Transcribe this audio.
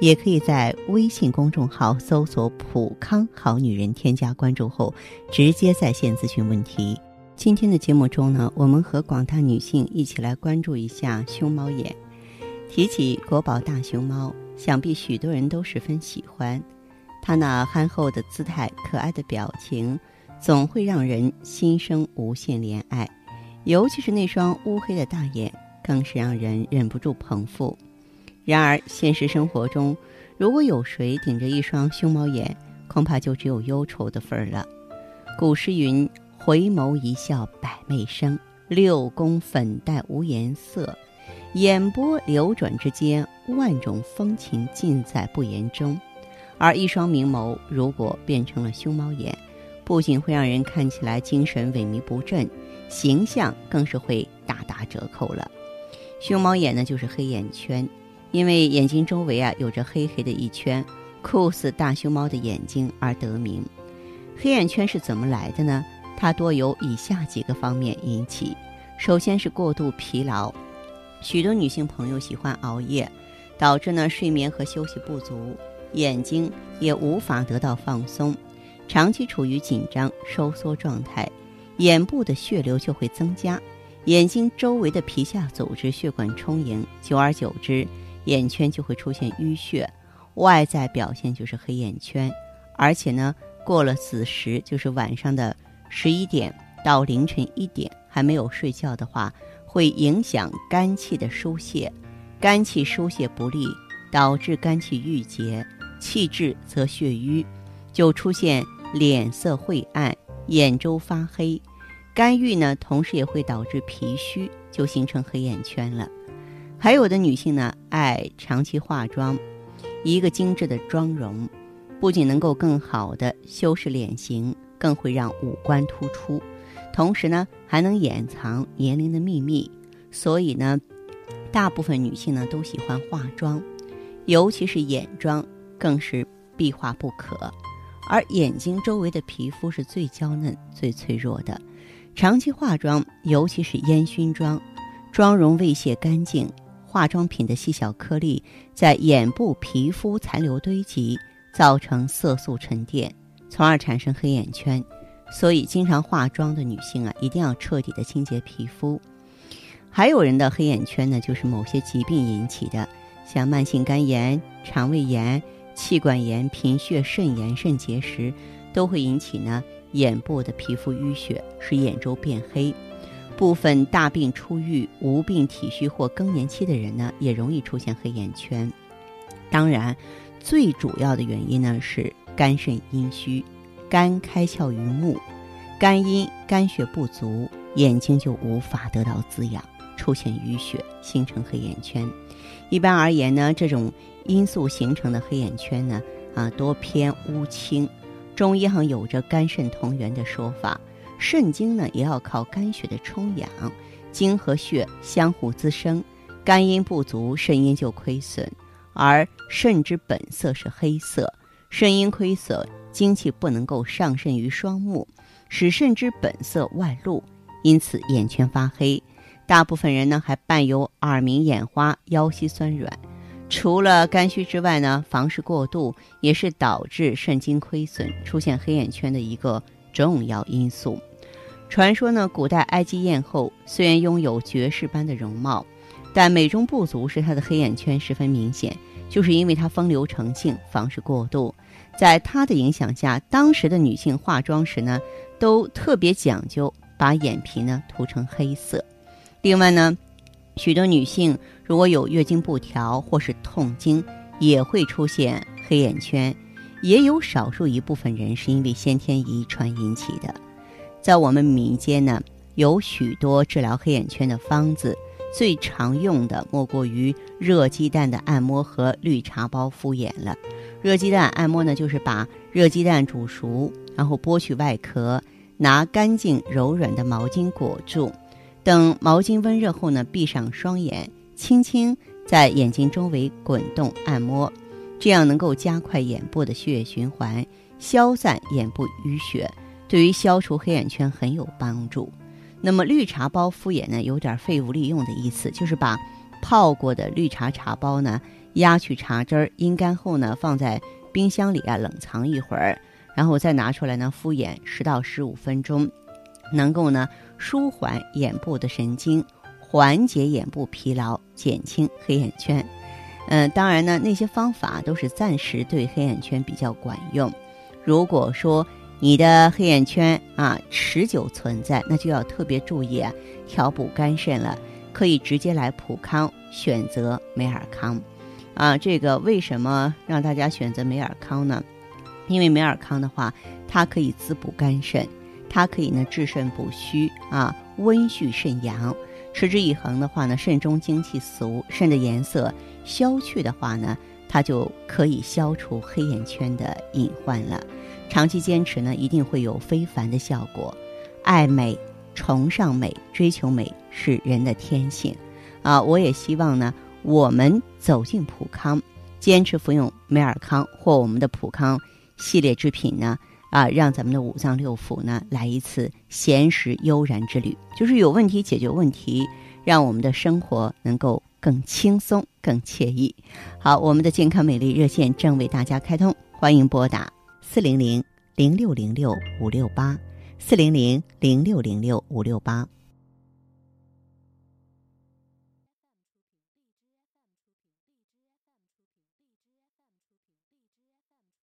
也可以在微信公众号搜索“普康好女人”，添加关注后直接在线咨询问题。今天的节目中呢，我们和广大女性一起来关注一下熊猫眼。提起国宝大熊猫，想必许多人都十分喜欢。它那憨厚的姿态、可爱的表情，总会让人心生无限怜爱。尤其是那双乌黑的大眼，更是让人忍不住捧腹。然而，现实生活中，如果有谁顶着一双熊猫眼，恐怕就只有忧愁的份儿了。古诗云。回眸一笑百媚生，六宫粉黛无颜色。眼波流转之间，万种风情尽在不言中。而一双明眸如果变成了熊猫眼，不仅会让人看起来精神萎靡不振，形象更是会大打折扣了。熊猫眼呢，就是黑眼圈，因为眼睛周围啊有着黑黑的一圈，酷似大熊猫的眼睛而得名。黑眼圈是怎么来的呢？它多由以下几个方面引起，首先是过度疲劳，许多女性朋友喜欢熬夜，导致呢睡眠和休息不足，眼睛也无法得到放松，长期处于紧张收缩状态，眼部的血流就会增加，眼睛周围的皮下组织血管充盈，久而久之，眼圈就会出现淤血，外在表现就是黑眼圈，而且呢过了子时，就是晚上的。十一点到凌晨一点还没有睡觉的话，会影响肝气的疏泄，肝气疏泄不利，导致肝气郁结，气滞则血瘀，就出现脸色晦暗、眼周发黑。肝郁呢，同时也会导致脾虚，就形成黑眼圈了。还有的女性呢，爱长期化妆，一个精致的妆容，不仅能够更好的修饰脸型。更会让五官突出，同时呢，还能掩藏年龄的秘密。所以呢，大部分女性呢都喜欢化妆，尤其是眼妆更是必化不可。而眼睛周围的皮肤是最娇嫩、最脆弱的，长期化妆，尤其是烟熏妆，妆容未卸干净，化妆品的细小颗粒在眼部皮肤残留堆积，造成色素沉淀。从而产生黑眼圈，所以经常化妆的女性啊，一定要彻底的清洁皮肤。还有人的黑眼圈呢，就是某些疾病引起的，像慢性肝炎、肠胃炎、气管炎、贫血、肾炎、肾结石，都会引起呢眼部的皮肤淤血，使眼周变黑。部分大病初愈、无病体虚或更年期的人呢，也容易出现黑眼圈。当然，最主要的原因呢是。肝肾阴虚，肝开窍于目，肝阴肝血不足，眼睛就无法得到滋养，出现淤血，形成黑眼圈。一般而言呢，这种因素形成的黑眼圈呢，啊，多偏乌青。中医上有着肝肾同源的说法，肾精呢也要靠肝血的充养，精和血相互滋生，肝阴不足，肾阴就亏损，而肾之本色是黑色。肾阴亏损，精气不能够上肾于双目，使肾之本色外露，因此眼圈发黑。大部分人呢还伴有耳鸣、眼花、腰膝酸软。除了肝虚之外呢，房事过度也是导致肾精亏损、出现黑眼圈的一个重要因素。传说呢，古代埃及艳后虽然拥有绝世般的容貌，但美中不足是她的黑眼圈十分明显。就是因为她风流成性，房事过度，在她的影响下，当时的女性化妆时呢，都特别讲究把眼皮呢涂成黑色。另外呢，许多女性如果有月经不调或是痛经，也会出现黑眼圈。也有少数一部分人是因为先天遗传引起的。在我们民间呢，有许多治疗黑眼圈的方子。最常用的莫过于热鸡蛋的按摩和绿茶包敷眼了。热鸡蛋按摩呢，就是把热鸡蛋煮熟，然后剥去外壳，拿干净柔软的毛巾裹住，等毛巾温热后呢，闭上双眼，轻轻在眼睛周围滚动按摩，这样能够加快眼部的血液循环，消散眼部淤血，对于消除黑眼圈很有帮助。那么绿茶包敷眼呢，有点废物利用的意思，就是把泡过的绿茶茶包呢压去茶汁儿，阴干后呢放在冰箱里啊冷藏一会儿。然后再拿出来呢，敷眼十到十五分钟，能够呢舒缓眼部的神经，缓解眼部疲劳，减轻黑眼圈。嗯，当然呢，那些方法都是暂时对黑眼圈比较管用。如果说你的黑眼圈啊持久存在，那就要特别注意啊，调补肝肾了。可以直接来普康选择美尔康。啊，这个为什么让大家选择美尔康呢？因为美尔康的话，它可以滋补肝肾，它可以呢治肾补虚啊，温煦肾阳。持之以恒的话呢，肾中精气足，肾的颜色消去的话呢，它就可以消除黑眼圈的隐患了。长期坚持呢，一定会有非凡的效果。爱美、崇尚美、追求美是人的天性啊！我也希望呢，我们走进普康，坚持服用美尔康或我们的普康。系列制品呢，啊，让咱们的五脏六腑呢来一次闲适悠然之旅，就是有问题解决问题，让我们的生活能够更轻松、更惬意。好，我们的健康美丽热线正为大家开通，欢迎拨打四零零零六零六五六八四零零零六零六五六八。